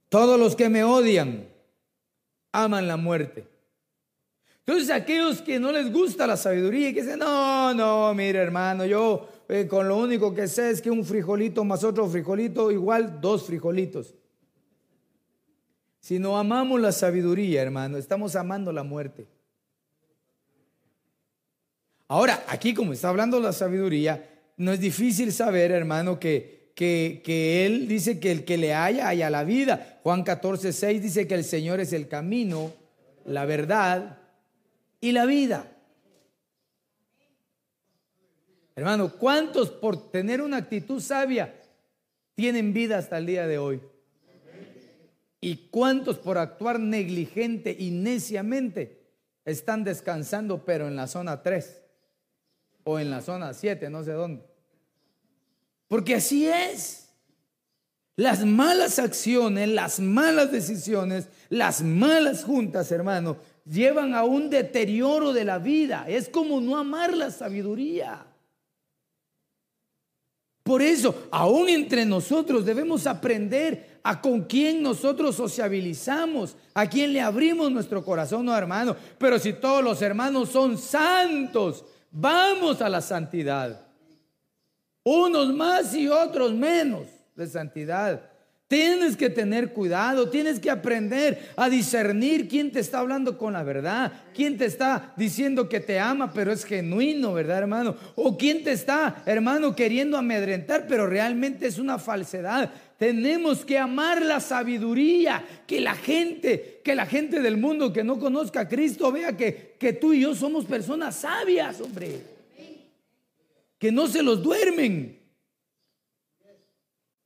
Todos los que me odian aman la muerte. Entonces aquellos que no les gusta la sabiduría y que dicen, no, no, mire hermano, yo eh, con lo único que sé es que un frijolito más otro frijolito igual dos frijolitos. Si no amamos la sabiduría, hermano, estamos amando la muerte. Ahora, aquí como está hablando la sabiduría, no es difícil saber, hermano, que, que, que, Él dice que el que le haya, haya la vida. Juan 14, 6 dice que el Señor es el camino, la verdad y la vida. Hermano, ¿cuántos por tener una actitud sabia tienen vida hasta el día de hoy? ¿Y cuántos por actuar negligente y neciamente están descansando pero en la zona 3 o en la zona 7, no sé dónde? Porque así es. Las malas acciones, las malas decisiones, las malas juntas, hermano, llevan a un deterioro de la vida. Es como no amar la sabiduría. Por eso, aún entre nosotros debemos aprender a con quién nosotros sociabilizamos, a quién le abrimos nuestro corazón, no hermano. Pero si todos los hermanos son santos, vamos a la santidad. Unos más y otros menos de santidad. Tienes que tener cuidado, tienes que aprender a discernir quién te está hablando con la verdad, quién te está diciendo que te ama, pero es genuino, ¿verdad, hermano? O quién te está, hermano, queriendo amedrentar, pero realmente es una falsedad. Tenemos que amar la sabiduría, que la gente, que la gente del mundo que no conozca a Cristo vea que, que tú y yo somos personas sabias, hombre. Que no se los duermen.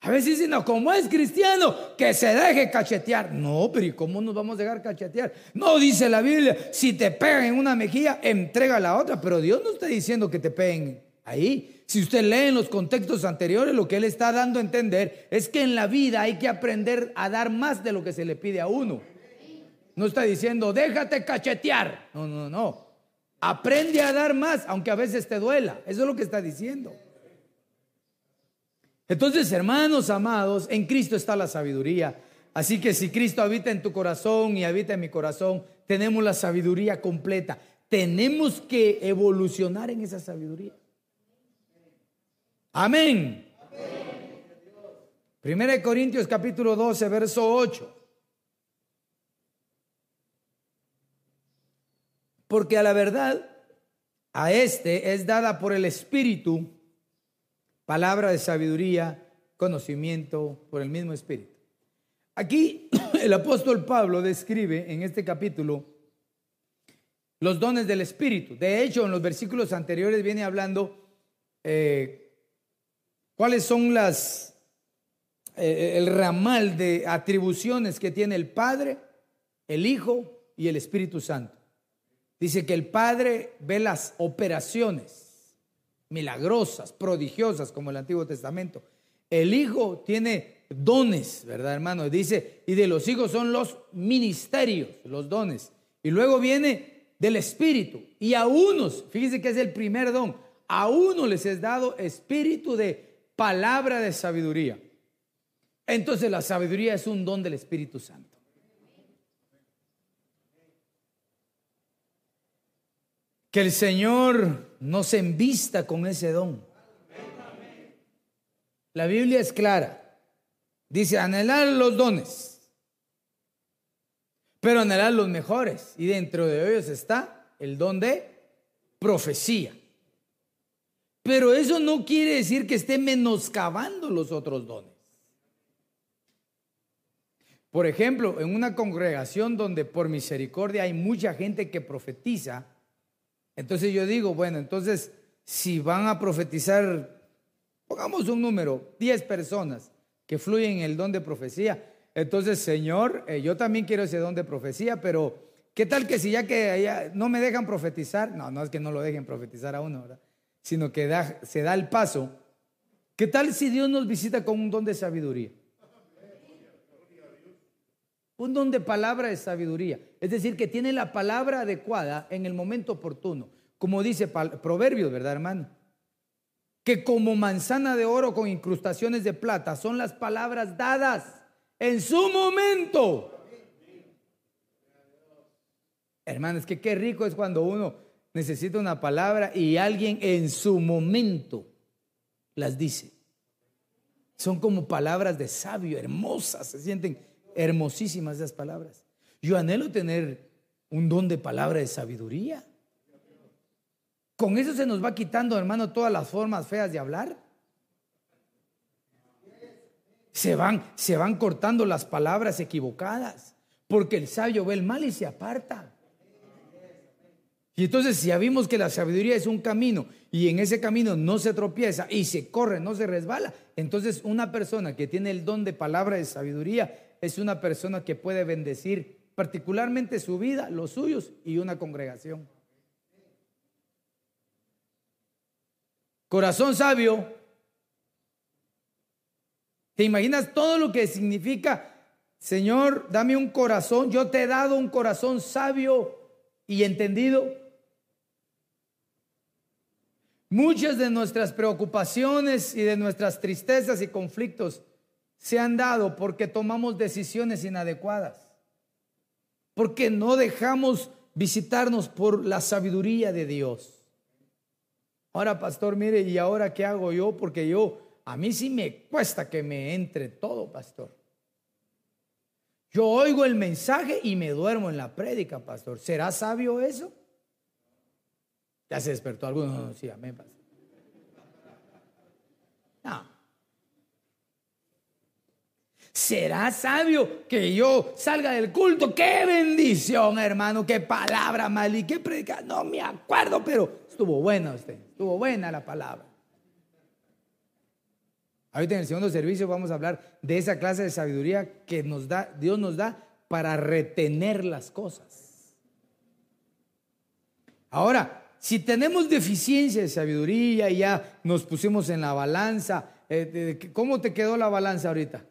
A veces dicen, no, como es cristiano, que se deje cachetear. No, pero ¿y cómo nos vamos a dejar cachetear? No dice la Biblia, si te pegan en una mejilla, entrega la otra. Pero Dios no está diciendo que te peguen ahí. Si usted lee en los contextos anteriores, lo que Él está dando a entender es que en la vida hay que aprender a dar más de lo que se le pide a uno. No está diciendo, déjate cachetear. No, no, no. Aprende a dar más, aunque a veces te duela. Eso es lo que está diciendo. Entonces, hermanos amados, en Cristo está la sabiduría. Así que si Cristo habita en tu corazón y habita en mi corazón, tenemos la sabiduría completa. Tenemos que evolucionar en esa sabiduría. Amén. Primera de Corintios capítulo 12, verso 8. Porque a la verdad, a este es dada por el Espíritu palabra de sabiduría, conocimiento por el mismo Espíritu. Aquí el apóstol Pablo describe en este capítulo los dones del Espíritu. De hecho, en los versículos anteriores viene hablando eh, cuáles son las eh, el ramal de atribuciones que tiene el Padre, el Hijo y el Espíritu Santo. Dice que el Padre ve las operaciones milagrosas, prodigiosas, como el Antiguo Testamento. El Hijo tiene dones, ¿verdad, hermano? Dice, y de los hijos son los ministerios, los dones. Y luego viene del Espíritu. Y a unos, fíjese que es el primer don, a uno les es dado espíritu de palabra de sabiduría. Entonces la sabiduría es un don del Espíritu Santo. Que el Señor nos envista con ese don. La Biblia es clara. Dice, anhelar los dones, pero anhelar los mejores. Y dentro de ellos está el don de profecía. Pero eso no quiere decir que esté menoscabando los otros dones. Por ejemplo, en una congregación donde por misericordia hay mucha gente que profetiza, entonces yo digo, bueno, entonces si van a profetizar, pongamos un número, 10 personas que fluyen en el don de profecía, entonces Señor, eh, yo también quiero ese don de profecía, pero ¿qué tal que si ya que no me dejan profetizar? No, no es que no lo dejen profetizar a uno, ¿verdad? Sino que se da el paso. ¿Qué tal si Dios nos visita con un don de sabiduría? Un don de palabra de sabiduría. Es decir, que tiene la palabra adecuada en el momento oportuno. Como dice Proverbios, ¿verdad, hermano? Que como manzana de oro con incrustaciones de plata son las palabras dadas en su momento. Hermano, es que qué rico es cuando uno necesita una palabra y alguien en su momento las dice. Son como palabras de sabio, hermosas, se sienten hermosísimas esas palabras. Yo anhelo tener un don de palabra de sabiduría. Con eso se nos va quitando, hermano, todas las formas feas de hablar. Se van, se van cortando las palabras equivocadas, porque el sabio ve el mal y se aparta. Y entonces si ya vimos que la sabiduría es un camino y en ese camino no se tropieza y se corre, no se resbala, entonces una persona que tiene el don de palabra de sabiduría es una persona que puede bendecir particularmente su vida, los suyos y una congregación. Corazón sabio. ¿Te imaginas todo lo que significa, Señor, dame un corazón, yo te he dado un corazón sabio y entendido? Muchas de nuestras preocupaciones y de nuestras tristezas y conflictos se han dado porque tomamos decisiones inadecuadas, porque no dejamos visitarnos por la sabiduría de Dios. Ahora, pastor, mire, ¿y ahora qué hago yo? Porque yo, a mí sí me cuesta que me entre todo, pastor. Yo oigo el mensaje y me duermo en la prédica, pastor. ¿Será sabio eso? Ya se despertó alguno. sí, amén, pastor. No. ¿Será sabio que yo salga del culto? ¡Qué bendición, hermano! ¡Qué palabra, y ¡Qué predica! No me acuerdo, pero estuvo buena usted. Estuvo buena la palabra. Ahorita en el segundo servicio vamos a hablar de esa clase de sabiduría que nos da, Dios nos da para retener las cosas. Ahora, si tenemos deficiencia de sabiduría y ya nos pusimos en la balanza, eh, ¿cómo te quedó la balanza ahorita?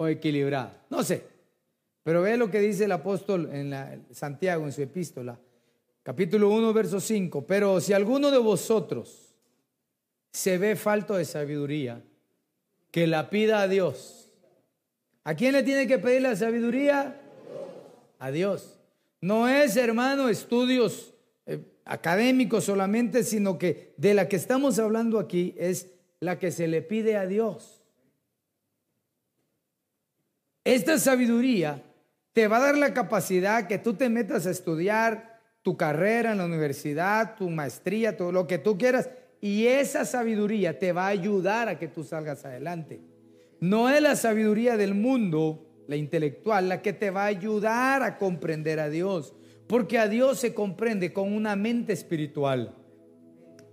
O equilibrada. No sé. Pero ve lo que dice el apóstol en la, Santiago en su epístola, capítulo 1, verso 5. Pero si alguno de vosotros se ve falto de sabiduría, que la pida a Dios. ¿A quién le tiene que pedir la sabiduría? A Dios. No es, hermano, estudios eh, académicos solamente, sino que de la que estamos hablando aquí es la que se le pide a Dios. Esta sabiduría te va a dar la capacidad que tú te metas a estudiar tu carrera en la universidad, tu maestría, todo lo que tú quieras, y esa sabiduría te va a ayudar a que tú salgas adelante. No es la sabiduría del mundo, la intelectual, la que te va a ayudar a comprender a Dios, porque a Dios se comprende con una mente espiritual.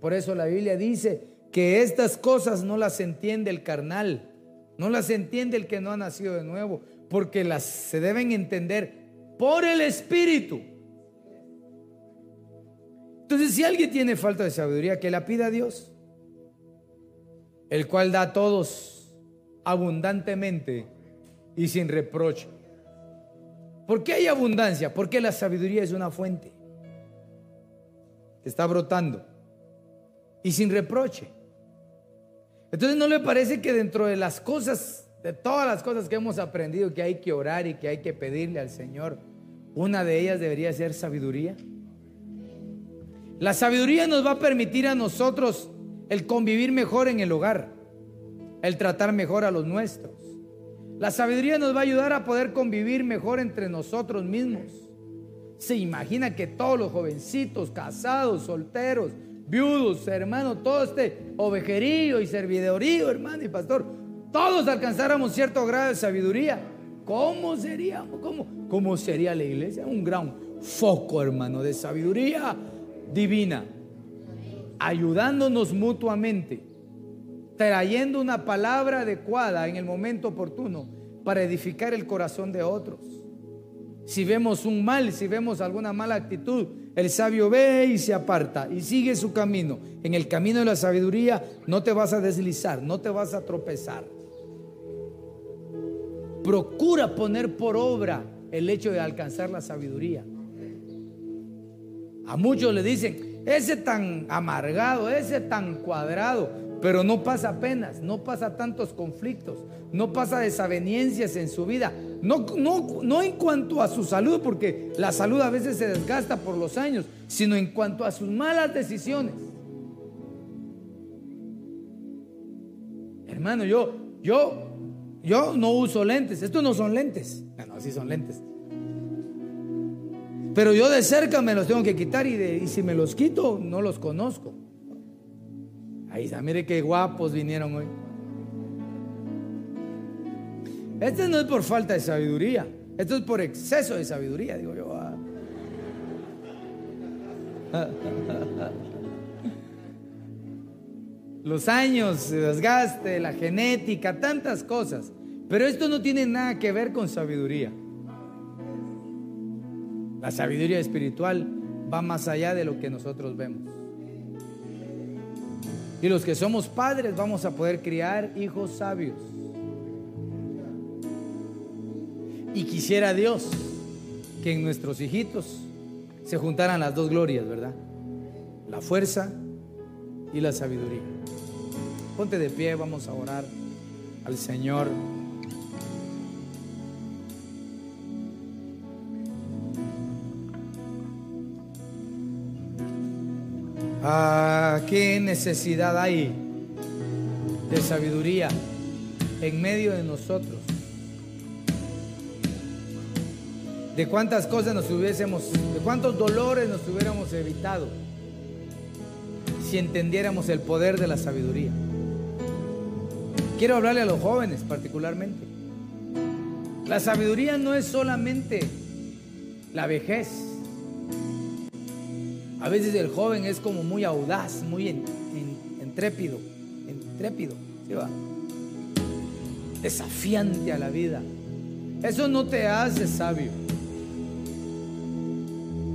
Por eso la Biblia dice que estas cosas no las entiende el carnal, no las entiende el que no ha nacido de nuevo, porque las se deben entender por el Espíritu. Entonces, si alguien tiene falta de sabiduría, que la pida a Dios, el cual da a todos abundantemente y sin reproche. ¿Por qué hay abundancia? Porque la sabiduría es una fuente que está brotando y sin reproche. Entonces, ¿no le parece que dentro de las cosas, de todas las cosas que hemos aprendido, que hay que orar y que hay que pedirle al Señor, una de ellas debería ser sabiduría? La sabiduría nos va a permitir a nosotros el convivir mejor en el hogar, el tratar mejor a los nuestros. La sabiduría nos va a ayudar a poder convivir mejor entre nosotros mismos. Se imagina que todos los jovencitos, casados, solteros, viudos, hermano, todo este ovejerío y servidorío, hermano y pastor, todos alcanzáramos cierto grado de sabiduría. ¿Cómo seríamos? ¿Cómo, cómo sería la iglesia? Un gran foco, hermano, de sabiduría divina, ayudándonos mutuamente, trayendo una palabra adecuada en el momento oportuno para edificar el corazón de otros. Si vemos un mal, si vemos alguna mala actitud, el sabio ve y se aparta y sigue su camino. En el camino de la sabiduría no te vas a deslizar, no te vas a tropezar. Procura poner por obra el hecho de alcanzar la sabiduría. A muchos le dicen, ese tan amargado, ese tan cuadrado, pero no pasa apenas, no pasa tantos conflictos, no pasa desavenencias en su vida. No, no, no en cuanto a su salud, porque la salud a veces se desgasta por los años, sino en cuanto a sus malas decisiones. Hermano, yo, yo, yo no uso lentes. Estos no son lentes. Bueno, así son lentes. Pero yo de cerca me los tengo que quitar y, si me los quito, no los conozco. Ahí está, mire qué guapos vinieron hoy. Este no es por falta de sabiduría, esto es por exceso de sabiduría, digo yo. Ah. Los años, el desgaste, la genética, tantas cosas. Pero esto no tiene nada que ver con sabiduría. La sabiduría espiritual va más allá de lo que nosotros vemos. Y los que somos padres vamos a poder criar hijos sabios. Y quisiera Dios que en nuestros hijitos se juntaran las dos glorias, ¿verdad? La fuerza y la sabiduría. Ponte de pie, vamos a orar al Señor. Qué necesidad hay de sabiduría en medio de nosotros. De cuántas cosas nos hubiésemos, de cuántos dolores nos hubiéramos evitado si entendiéramos el poder de la sabiduría. Quiero hablarle a los jóvenes particularmente. La sabiduría no es solamente la vejez. A veces el joven es como muy audaz, muy entrépido, intrépido, Desafiante a la vida. Eso no te hace sabio.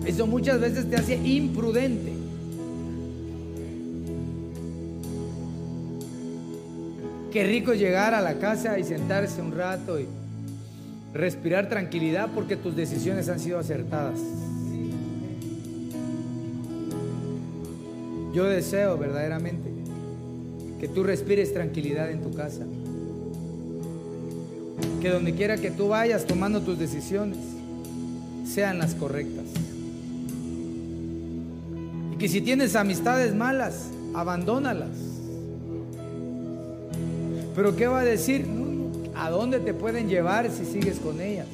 Eso muchas veces te hace imprudente. Qué rico llegar a la casa y sentarse un rato y respirar tranquilidad porque tus decisiones han sido acertadas. Yo deseo verdaderamente que tú respires tranquilidad en tu casa. Que donde quiera que tú vayas tomando tus decisiones sean las correctas. Y que si tienes amistades malas, abandónalas. Pero ¿qué va a decir? ¿A dónde te pueden llevar si sigues con ellas?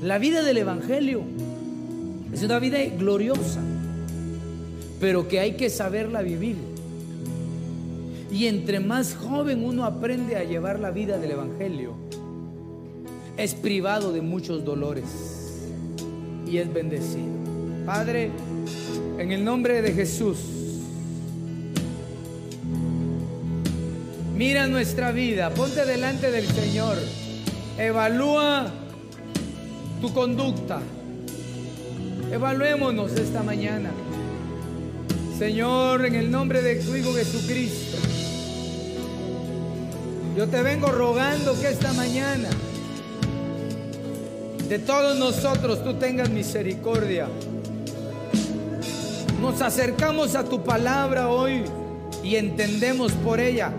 La vida del Evangelio es una vida gloriosa, pero que hay que saberla vivir. Y entre más joven uno aprende a llevar la vida del Evangelio, es privado de muchos dolores y es bendecido. Padre, en el nombre de Jesús, mira nuestra vida, ponte delante del Señor, evalúa tu conducta, evaluémonos esta mañana. Señor, en el nombre de tu Hijo Jesucristo, yo te vengo rogando que esta mañana de todos nosotros tú tengas misericordia. Nos acercamos a tu palabra hoy y entendemos por ella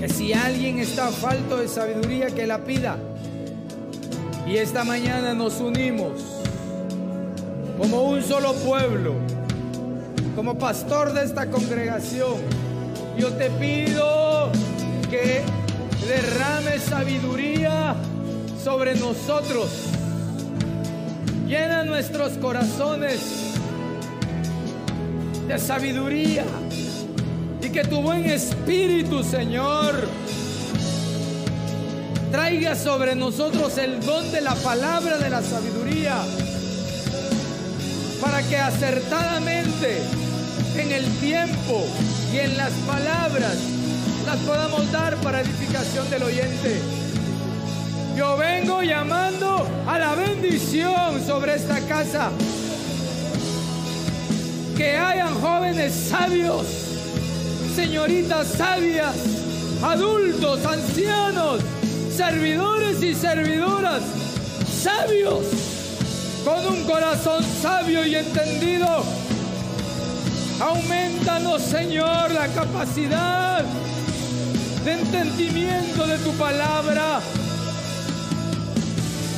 que si alguien está falto de sabiduría, que la pida. Y esta mañana nos unimos como un solo pueblo, como pastor de esta congregación. Yo te pido que derrame sabiduría sobre nosotros. Llena nuestros corazones de sabiduría y que tu buen espíritu, Señor, traiga sobre nosotros el don de la palabra de la sabiduría para que acertadamente en el tiempo y en las palabras las podamos dar para edificación del oyente. Yo vengo llamando a la bendición sobre esta casa. Que hayan jóvenes sabios, señoritas sabias, adultos, ancianos, servidores y servidoras sabios, con un corazón sabio y entendido. Aumentanos, Señor, la capacidad de entendimiento de tu palabra.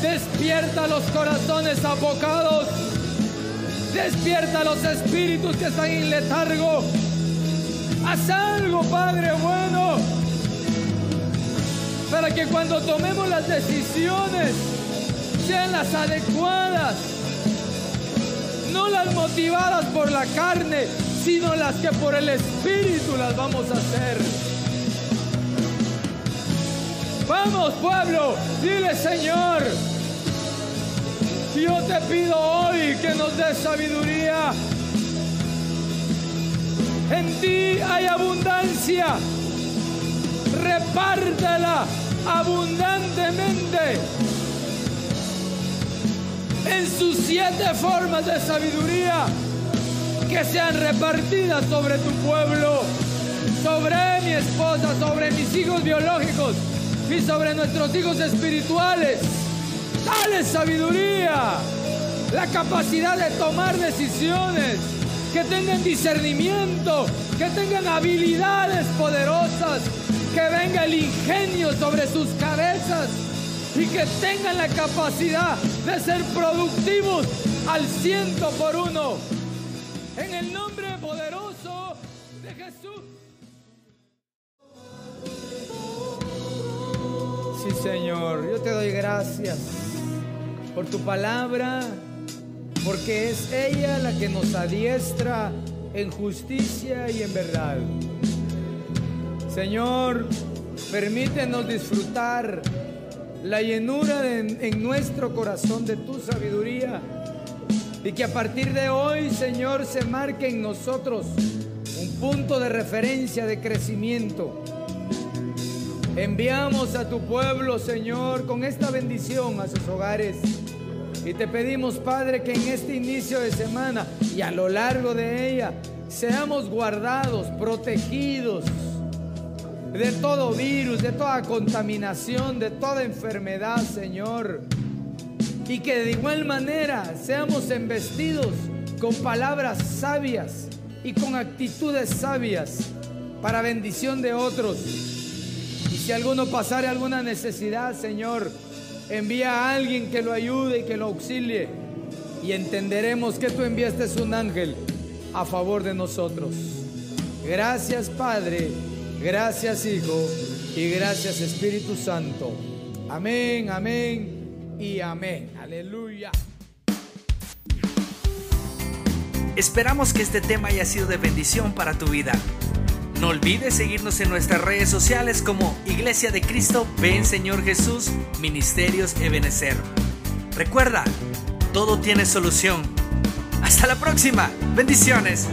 Despierta los corazones abocados. Despierta los espíritus que están en letargo. Haz algo, Padre bueno, para que cuando tomemos las decisiones sean las adecuadas, no las motivadas por la carne, sino las que por el Espíritu las vamos a hacer. Vamos pueblo, dile Señor, yo te pido hoy que nos des sabiduría. En ti hay abundancia. Repártela abundantemente en sus siete formas de sabiduría que sean repartidas sobre tu pueblo, sobre mi esposa, sobre mis hijos biológicos y sobre nuestros hijos espirituales. Dale sabiduría, la capacidad de tomar decisiones, que tengan discernimiento, que tengan habilidades poderosas, que venga el ingenio sobre sus cabezas y que tengan la capacidad de ser productivos al ciento por uno. En el nombre poderoso de Jesús. Sí, Señor, yo te doy gracias por tu palabra, porque es ella la que nos adiestra en justicia y en verdad. Señor, permítenos disfrutar la llenura en nuestro corazón de tu sabiduría y que a partir de hoy, Señor, se marque en nosotros un punto de referencia de crecimiento. Enviamos a tu pueblo, Señor, con esta bendición a sus hogares. Y te pedimos, Padre, que en este inicio de semana y a lo largo de ella seamos guardados, protegidos de todo virus, de toda contaminación, de toda enfermedad, Señor. Y que de igual manera seamos embestidos con palabras sabias y con actitudes sabias para bendición de otros. Y si alguno pasare alguna necesidad, Señor, envía a alguien que lo ayude y que lo auxilie. Y entenderemos que tú enviaste un ángel a favor de nosotros. Gracias Padre, gracias Hijo y gracias Espíritu Santo. Amén, amén y amén. Aleluya. Esperamos que este tema haya sido de bendición para tu vida. No olvides seguirnos en nuestras redes sociales como Iglesia de Cristo, Ven Señor Jesús, Ministerios Ebenecer. Recuerda, todo tiene solución. Hasta la próxima. Bendiciones.